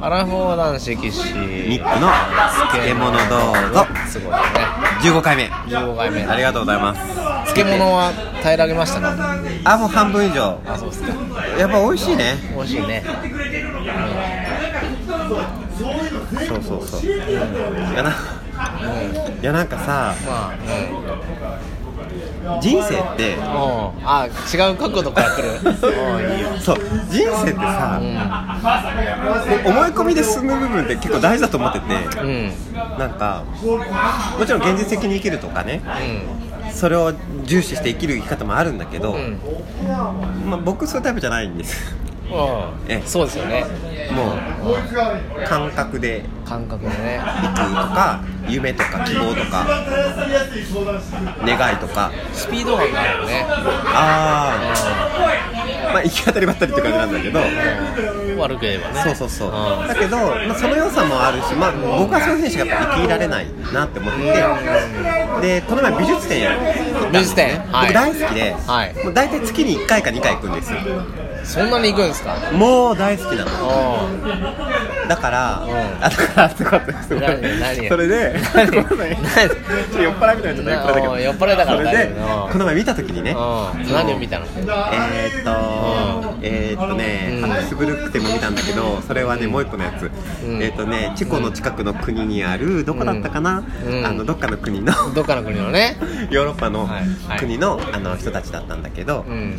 アラフォー男子騎士。ニックの漬物どうぞすごいね。15回目。15回目。ありがとうございます。漬物は平らげましたか？あもう半分以上。あそうですか。やっぱ美味しいね。美味しいね。そうそうそう。いやな。いやなんかさまあ人生ってうん。うんあ違う角度から来る。うんいいよそう。人生ってさうん。思い込みで進む部分って結構大事だと思っててうん。なんかもちろん現実的に生きるとかねそれを重視して生きる生き方もあるんだけど、うんうん。まあ、僕そういうタイプじゃないんですえうんそうですよね。もう感覚で。感覚でね。生きるとか夢とか希望とか願いとか。スピード感があるよね。ああまあ行き当たりばったりって感じなんだけど。うん。悪く言えばね。そうそうそう。うん。だけど、まあ、その良さもあるし、まあ、僕はそういう選手がやっぱ生きられないなって思って。てでこの前美術展や美術展。はい。僕大好きで、はい。もう大体月に1回か2回行くんですよそんなに行くんですか？もう大好きなの。うだから、ん。あだからすごいすごい何何それで何？ごめんなさい何ちょっと酔っ払いみたいになっちゃった酔っ払いだけど。酔っ払いだからそれで大丈夫。うん。この前見た時にね。んうん。何を見たの？えーっと、えーっとね、うん。ハプスブルクテも見たんだけど、それはね、もう一個のやつ、うん。えーっとね、チェコの近くの国にある、どこだったかな、うん。あのどっかの国の、どっかの国のね。ヨーロッパのはいはい。国のあの人たちだったんだけど、うん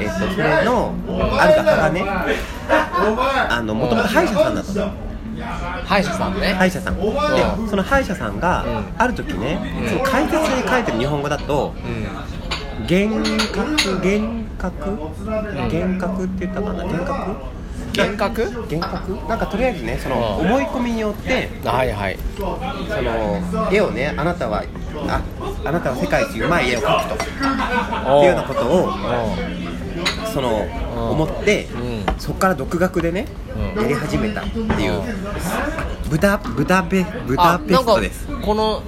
えーっとそれのある方がね、あのもともと歯医者さんだったの。歯医者さんね。歯医者さん。でうんその歯医者さんがうん。ある時ね、うんその解説に書いてる日本語だとうん幻覚？幻覚幻覚って言ったかな？幻覚？幻覚？幻覚？なんかとりあえずねそのうん思い込みによってはいはい。その絵をねあなたはああなたは世界一うまい絵を描くと。っていうようなことをそのうん。思ってうん。そこから独学でねうん。やり始めたっていう。ブダブダペブダペストです。この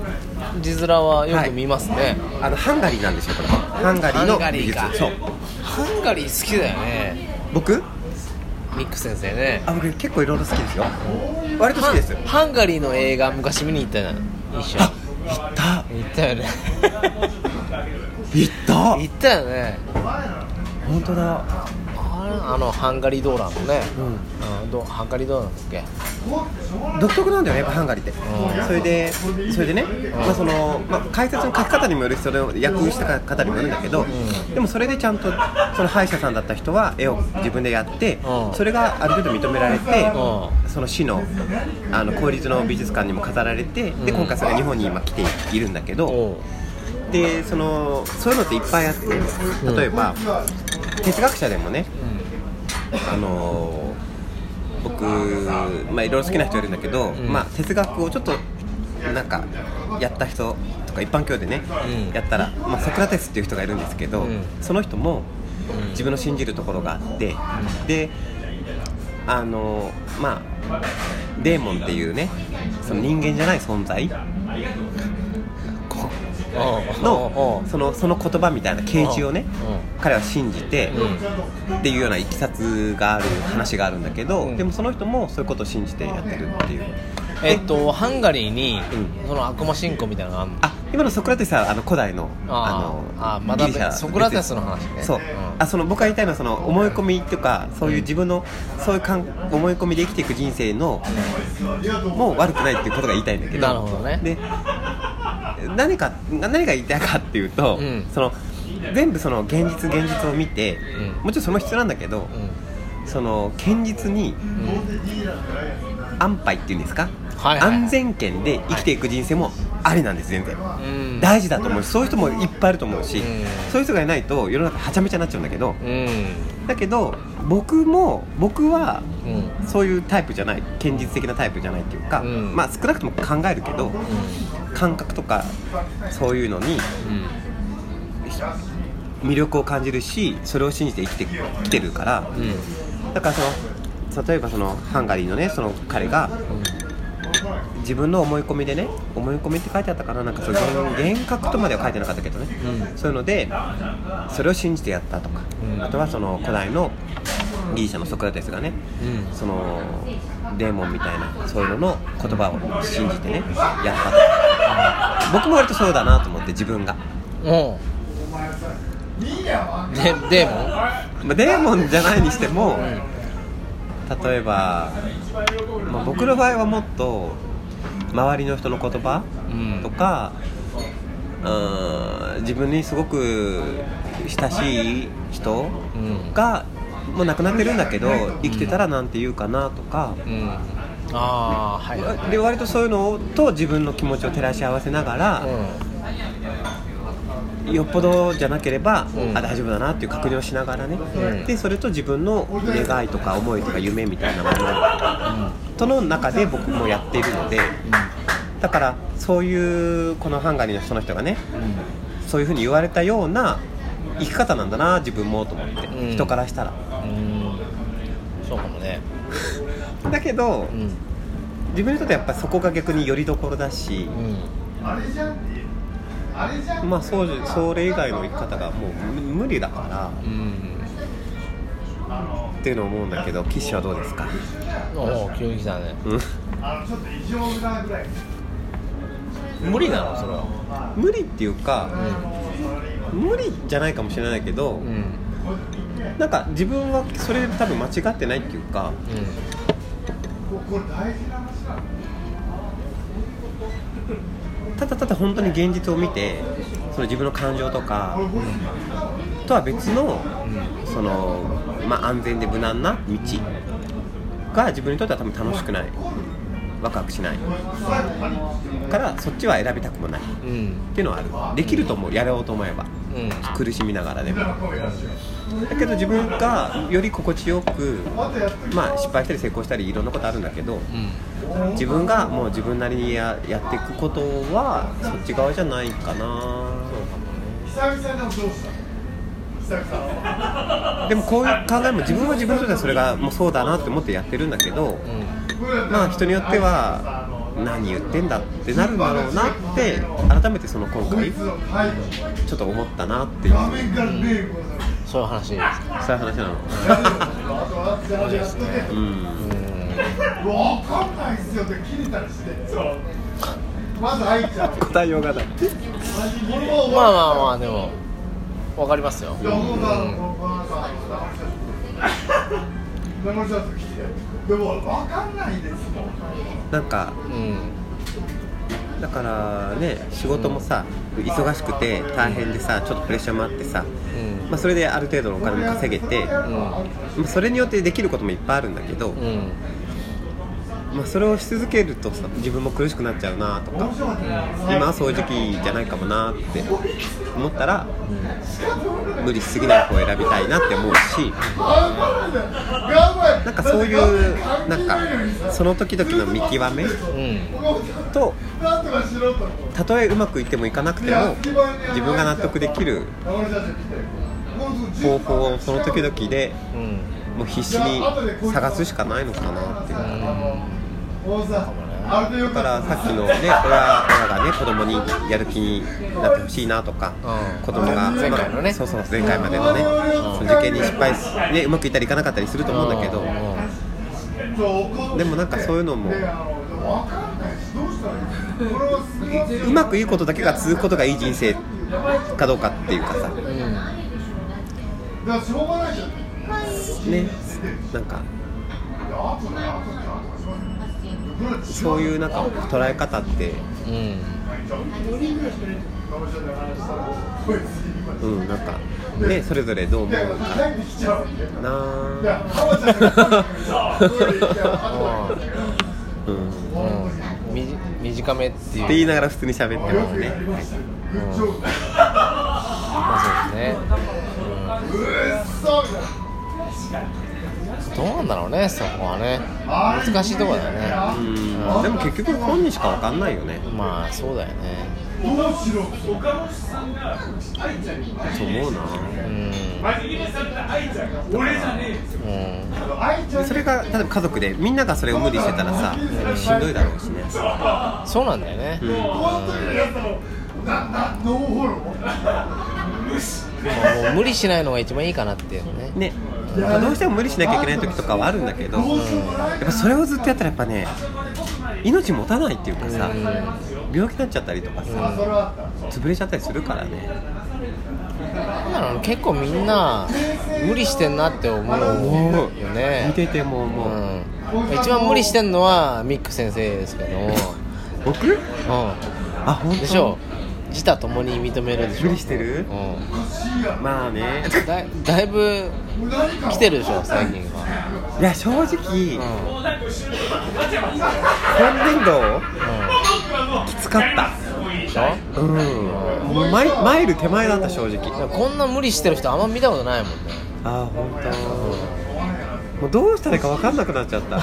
字面はよく見ますね、あのハンガリーなんですよこれハンガリーの美術。そう。ハンガリー好きだよね。僕？ミック先生ね。あ僕結構いろいろ好きですよ。割と好きですハンハンガリーの映画昔見に行ったよね。一緒あ行った。行ったよね。行った。行ったよね本当だ。あのハンガリードーラーのね、うん。うん、どハンガリードーラーだっけ？独特なんだよねやっぱハンガリーって、うん。それでそれでね、まあそのまあ、解説の書き方にもよるしそれを訳した方にもよるんだけど、ん。でもそれでちゃんとその歯医者さんだった人は絵を自分でやって、うん。それがある程度認められて、うその市のあの公立の美術館にも飾られて、でうん。今回それが日本に今来ているんだけど、でそのそういうのっていっぱいあって例えば、哲学者でもねあのー僕、まあ、いろいろ好きな人いるんだけど、ん。まあ、哲学をちょっとなんかやった人とか一般教でね、うん。やったら、まあ、ソクラテスっていう人がいるんですけど、うん。その人もうん。自分の信じるところがあって、であのーまあデーモンっていうねその人間じゃない存在のそのその言葉みたいな啓示をねう彼は信じてうん。っていうようないきさつがある話があるんだけど、うん。でもその人もそういうことを信じてやってるっていう。えっとハンガリーに、うその悪魔信仰みたいなのがあるの？あ今のソクラテスはあの古代のあーのあーまだギリシャソクラテスの話ね。そう、うん。あその僕が言いたいのはその思い込みとかそういう自分のそういうかん思い込みで生きていく人生のもう悪くないっていうことが言いたいんだけど。なるほどね。で何か何が言いたいかっていうと、うん。その全部その現実現実を見て、うん。もちろんその必要なんだけど、うん。その堅実に安牌っていうんですか、はいはい。はい安全圏で生きていく人生もありなんです全然、うん。大事だと思うしそういう人もいっぱいいると思うし、うん。そういう人がいないと世の中はちゃめちゃになっちゃうんだけどうんだけど僕も僕はうん。そういうタイプじゃない堅実的なタイプじゃないっていうか、うん。まあ少なくとも考えるけど、感覚とかそういうのに魅力を感じるしそれを信じて生きてきてるからうん。うんだからその例えばそのハンガリーのねその彼が自分の思い込みでね思い込みって書いてあったかななんかそう幻覚とまでは書いてなかったけどね、うん。そういうのでそれを信じてやったとか、うん。あとはその古代のギリシャのソクラテスがねうん。そのデーモンみたいなそういうのの言葉を信じてねやったと。僕も割とそうだなと思って自分が、おう。でデーモン？まあ、デーモンじゃないにしても、例えば、まあ、僕の場合はもっと周りの人の言葉うん。とか、うん、自分にすごく親しい人うん。がもう亡くなってるんだけど生きてたらなんて言うかなとか、うん。ああはいで割とそういうのと自分の気持ちを照らし合わせながら、よっぽどじゃなければ、うん。あ大丈夫だなっていう確認をしながらね、うん。でそれと自分の願いとか思いとか夢みたいなものとの中で僕もやっているのでだからそういうこのハンガリーの人の人がねそういうふうに言われたような生き方なんだな自分もと思って、うん。人からしたら。うん。うんそうかもね。だけどうん。自分にとってやっぱりそこが逆によりどころだし、まあそうじそれ以外の生き方がもう無無理だからうんっていうのを思うんだけど岸はどうですか、おお急に来たね。うん。無理なのそれは。無理っていうか、無理じゃないかもしれないけど、うん。うんなんか自分はそれで多分間違ってないっていうかただただ本当に現実を見てその自分の感情とか、とは別のその、まあ、安全で無難な道が自分にとっては多分楽しくない。ワクワクしない。からそっちは選びたくもない。うんうんていうのはある。できると思う。やろうと思えば。うん苦しみながらでも。だけど自分がより心地よくまあ失敗したり成功したりいろんなことあるんだけどうん自分がもう自分なりにややっていくことはそっち側じゃないかな。でもこういう考えも自分は自分にとってはそれがもうそうだなって思ってやってるんだけどまあ人によっては何言ってんだってなるんだろうなって改めてその今回ちょっと思ったなっていう。そういう話です。かそういう話なの。面白いですね。うん。うん。わかんないっすよって切れたりして。まず入っちゃう。答えようがない。まあまあまあでもわかりますよ。でもわかんないですもんなんかうんだからね仕事もさ忙しくて大変でさちょっとプレッシャーもあってさ、うんまあ、それである程度のお金も稼げて、まあ、それによってできることもいっぱいあるんだけど、うんうんまあ、それをし続けるとさ自分も苦しくなっちゃうなとか、今はそういう時期じゃないかもなって思ったら、無理しすぎない方を選びたいなって思うしなんかそういうなんかその時々の見極めうん。とたとえうまくいってもいかなくても自分が納得できる方法をその時々でうん。もう必死に探すしかないのかなっていう。もうさあれでよだからさっきのね親親がね子供にやる気になってほしいなとか、うん。子供が前回のね。そうそう前回までのね、その受験に失敗し、ね、うまくいったりいかなかったりすると思うんだけど、でもなんかそういうのもうまくいいことだけが続くことがいい人生かどうかっていうかさ。うんだからしょうがないじゃん。ねなんかそういうなんか捉え方って。うん。うんなんかねそれぞれどう思うのかな。であ。短めっていう。って言いながら普通に喋ってますね。グッジョブまあそうですね。うっそみたいなどうなんだろうねそこはね。難しいところだよね。うん。でも結局本人しかわかんないよね。まあそうだよね。そう思うな。うん。うん。愛ちゃんでそれが例えば家族でみんながそれを無理してたらさしんどいだろうしね。そうなんだよね、うん。もう無理しないのが一番いいかなっていうのね。ね。まあどうしても無理しなきゃいけない時とかはあるんだけど、やっぱそれをずっとやったらやっぱね命持たないっていうかさ、病気になっちゃったりとかさ、潰れちゃったりするからね。なん結構みんな無理してんなって思うよね。見ててももう、うん、一番無理してんのはミック先生ですけど。も、僕？うあ本ん、でしょ自他ともに認めるでしょ。無理してる？うん。まあね。だいだいぶ来てるでしょ最近は。いや正直、うん。今年度きつかった。うんでしょ？うん。もうマイマイル手前だった正直。こんな無理してる人あんま見たことないもんね。ああ本当。もうどうしたらいいか分かんなくなっちゃった。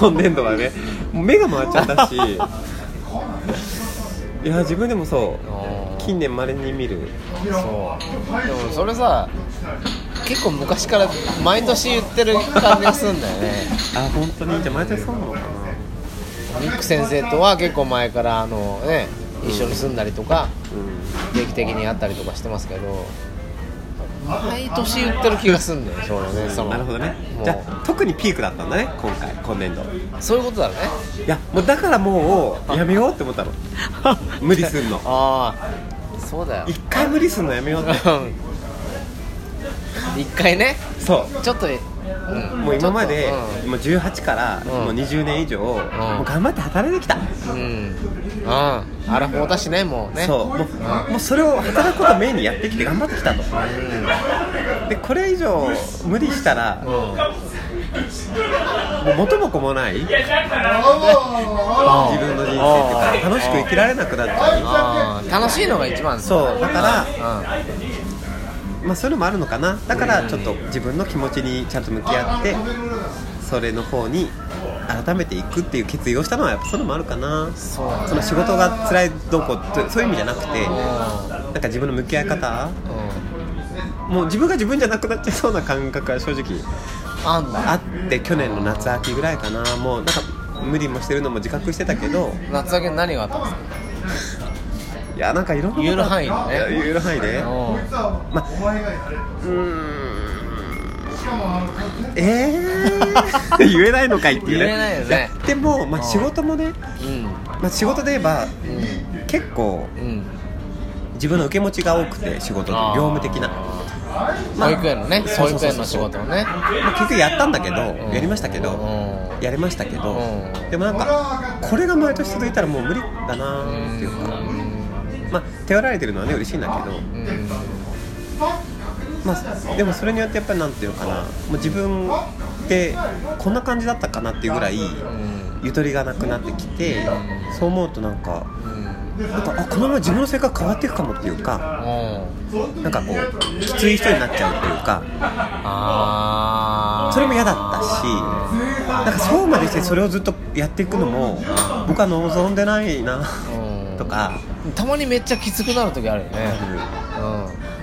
今年度はね。もう目が回っちゃったし いや自分でもそう。近年まれに見る。そう。でもそれさ結構昔から毎年言ってる感じがするんだよね。あ本当に？じゃあ毎年そうなのかな？ミック先生とは結構前からあのね一緒に住んだりとかう定期的に会ったりとかしてますけど毎年言ってる気がするんだよねそのね。そのんなるほどね。もう。じゃあ特にピークだったんだね今回今年度。そういうことだろうね。いやもうだからもうやめようって思ったの。無理すんの。ああそうだよ。一回無理すんのやめようって。うん。一回ね。そう。ちょっと、うん、もう今までもう18からん。もう20年以上もう頑張って働いてきた。うん、うん、うん、アラフォーだしねもうね。そう。もうもうそれを働くことをメインにやってきて頑張ってきたと。でこれ以上無理したらもう元も子もない自分の人生っていうか楽しく生きられなくなっちゃあー楽しいのが一番うそう。だからうまあそういうのもあるのかな。だからちょっと自分の気持ちにちゃんと向き合ってそれの方に改めていくっていう決意をしたのはやっぱそういうのもあるかな。その仕事が辛いどうこうってそういう意味じゃなくてなんか自分の向き合い方？もう自分が自分じゃなくなっちゃいそうな感覚は正直あって去年の夏秋ぐらいかな。もうなんか無理もしてるのも自覚してたけど夏明けに何があったんですか？いやなんかいろんな言える範囲でね。言える範囲で。うん。まあうーん。えー、言えないのかいっていうね。言えないよね。やでも、まあ、仕事もね、うん。まあ、仕事で言えばう結構んうん。自分の受け持ちが多くて仕事で業務的な、まあ保育園のねそうそうそうそう。保育園の仕事をね。まあ、結局やったんだけど、うん。やりましたけど、うん。やりましたけど、うん。でもなんかこれが毎年続いたらもう無理だなーっていうか、まあ頼られてるのはね嬉しいんだけど、うんまあ、でもそれによってやっぱりなんていうのかな。もう自分ってこんな感じだったかなっていうぐらいうんゆとりがなくなってきてそう思うとなんかうんなんかあこのまま自分の性格変わっていくかもっていうかなんかこうきつい人になっちゃうっていうかそれも嫌だったしなんかそうまでしてそれをずっとやっていくのも僕は望んでないなうん。とかたまにめっちゃきつくなる時あるよね、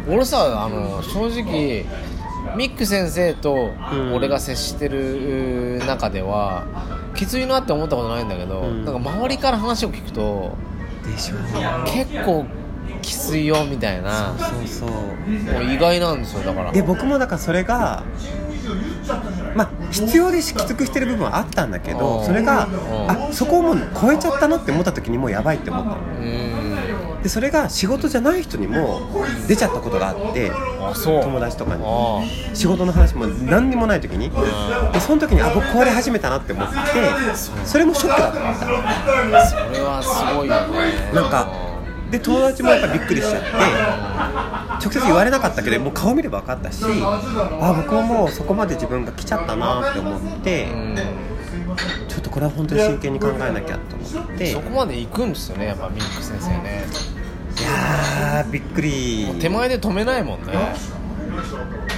うん、俺さあの正直ミック先生とうん俺が接してる中ではきついなって思ったことないんだけど、うん。なんか周りから話を聞くとでしょ結構きついよみたいなそうそうもう意外なんですよだから。で僕もだからそれがまあ必要できつくしてる部分はあったんだけうんどそれがうんあそこをもう超えちゃったなって思った時にもうやばいって思ったのうんでそれが仕事じゃない人にも出ちゃったことがあってあそう。友達とかに。あ仕事の話も何にもない時に。でその時にあ僕壊れ始めたなって思ってそれもショックだった。あそれはすごいよね。なんかで友達もやっぱびっくりしちゃって直接言われなかったけどもう顔見れば分かったしあ僕ももうそこまで自分が来ちゃったなって思ってうんちょっとこれは本当に真剣に考えなきゃと思って。いそこまで行くんですよねやっぱミック先生ね。やーびっくり。手前で止めないもんね。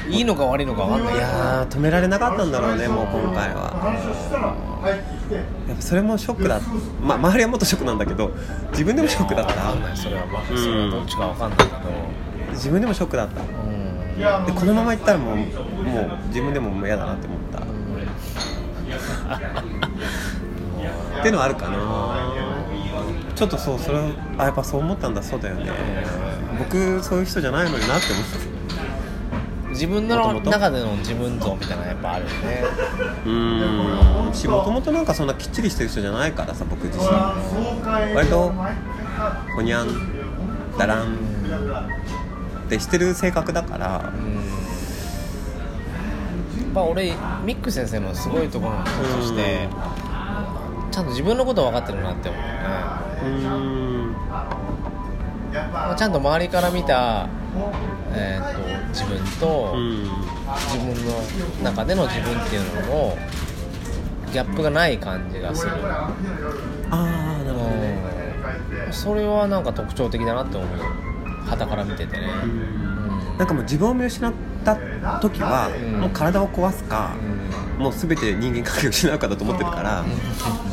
いいのか悪いのか分かんない。いやー止められなかったんだろうねもう今回は。やっぱそれもショックだ。まあ周りはもっとショックなんだけど自分でもショックだっ分かんたないそれは。まあうん。それはどっちか分かんないけど。自分でもショックだった。うん。でこのままいったらもうもう自分でももう嫌だなって思ったっていうのはあるかな。ちょっとそうそれをあやっぱそう思ったんだそうだよね。僕そういう人じゃないのになって思っ自分の中での自分像みたいなのやっぱあるよね。うーん。しもともとなんかそんなきっちりしてる人じゃないからさ僕自身。割とほにゃんだらん。ってしてる性格だから。うんまあ俺ミック先生のすごいところの一つとしてちゃんと自分のこと分かってるなって思う。よねまあちゃんと周りから見た、えー、と自分と、うん。自分の中での自分っていうののギャップがない感じがする。ああなるほどそれはなんか特徴的だなって思う。旗から見ててね。うん。なんかもう自分を見失った時は、うん。もう体を壊すか、もう全て人間関係を失うかだと思ってるから、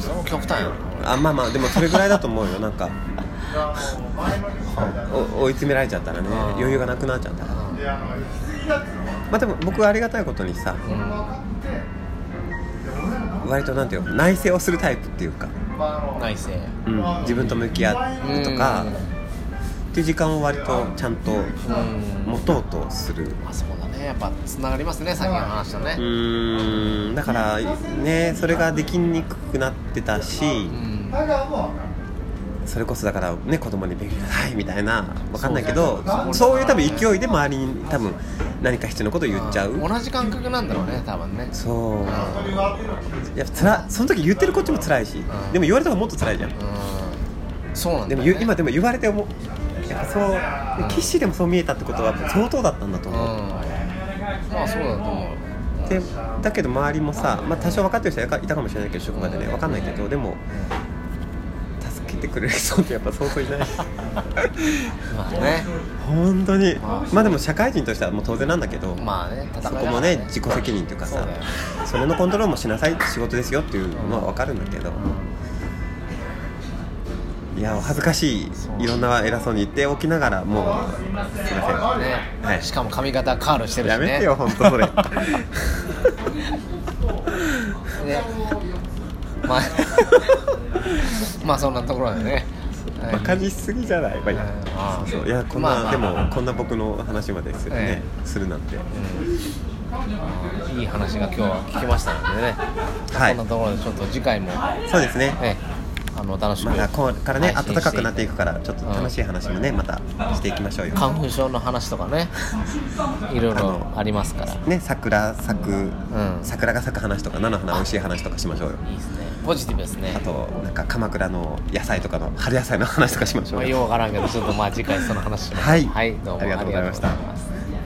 それも極端やな。あまあまあでもそれぐらいだと思うよ。なんか お追い詰められちゃったらねうん余裕がなくなっちゃったら。まあでも僕はありがたいことにさ割となんていうの内省をするタイプっていうか、内政うん、自分と向き合うとか、っていう時間を割とちゃんと持とうとする。まあそうだね。やっぱつながりますねさっきの話とうねーん。だからねそれができにくくなってたし、うん。それこそだからね子供に勉強なさいみたいなわかんないけどそういう多分勢いで周りに多分何か必要なことを言っちゃう。同じ感覚なんだろうね多分ね。そう。いやつらその時言ってるこっちも辛いしん。でも言われた方がもっと辛いじゃん。うん。そうなんだでもゆ今でも言われて思うやっぱそうキッシーでもそう見えたってことは相当だったんだとう。ん。思う、まあそうだと思う。でだけど周りもさ、まあ、多少分かってる人はいたかもしれないけど職場でね分かんないけどでも助けてくれる人ってやっぱ相当いない。まあね。本当に。まあまあでも社会人としてはもう当然なんだけど、まあね戦いそこもね自己責任というかさそれのコントロールもしなさい仕事ですよっていうのは分かるんだけど、いやお恥ずかしい。いろんな偉そうに言っておきながらもうすいません。ね、はい。しかも髪型カールしてるしね。やめてよ本当それ。ね。まあ まあそんなところでね。はい。バカにしすぎじゃない、まあいいや。ああそうそういやこんな、まあまあでもこんな僕の話までするね、えするなんて。いい話が今日は聞きましたのでね、はい。こんなところでちょっと次回も、そうですね。ええ。あの楽しくまだこれからね暖かくなっていくからちょっと楽しいうん話もねまたしていきましょうよ。花粉症の話とかね いろいろありますから。ね桜咲く、ん。桜が咲く話とか菜の花美味しい話とかしましょうよ。いいですね。ポジティブですね。あとなんか鎌倉の野菜とかの春野菜の話とかしましょまあ、うよようわからんけどちょっとまあ次回その話します。はい。はい、どうもありがとうございました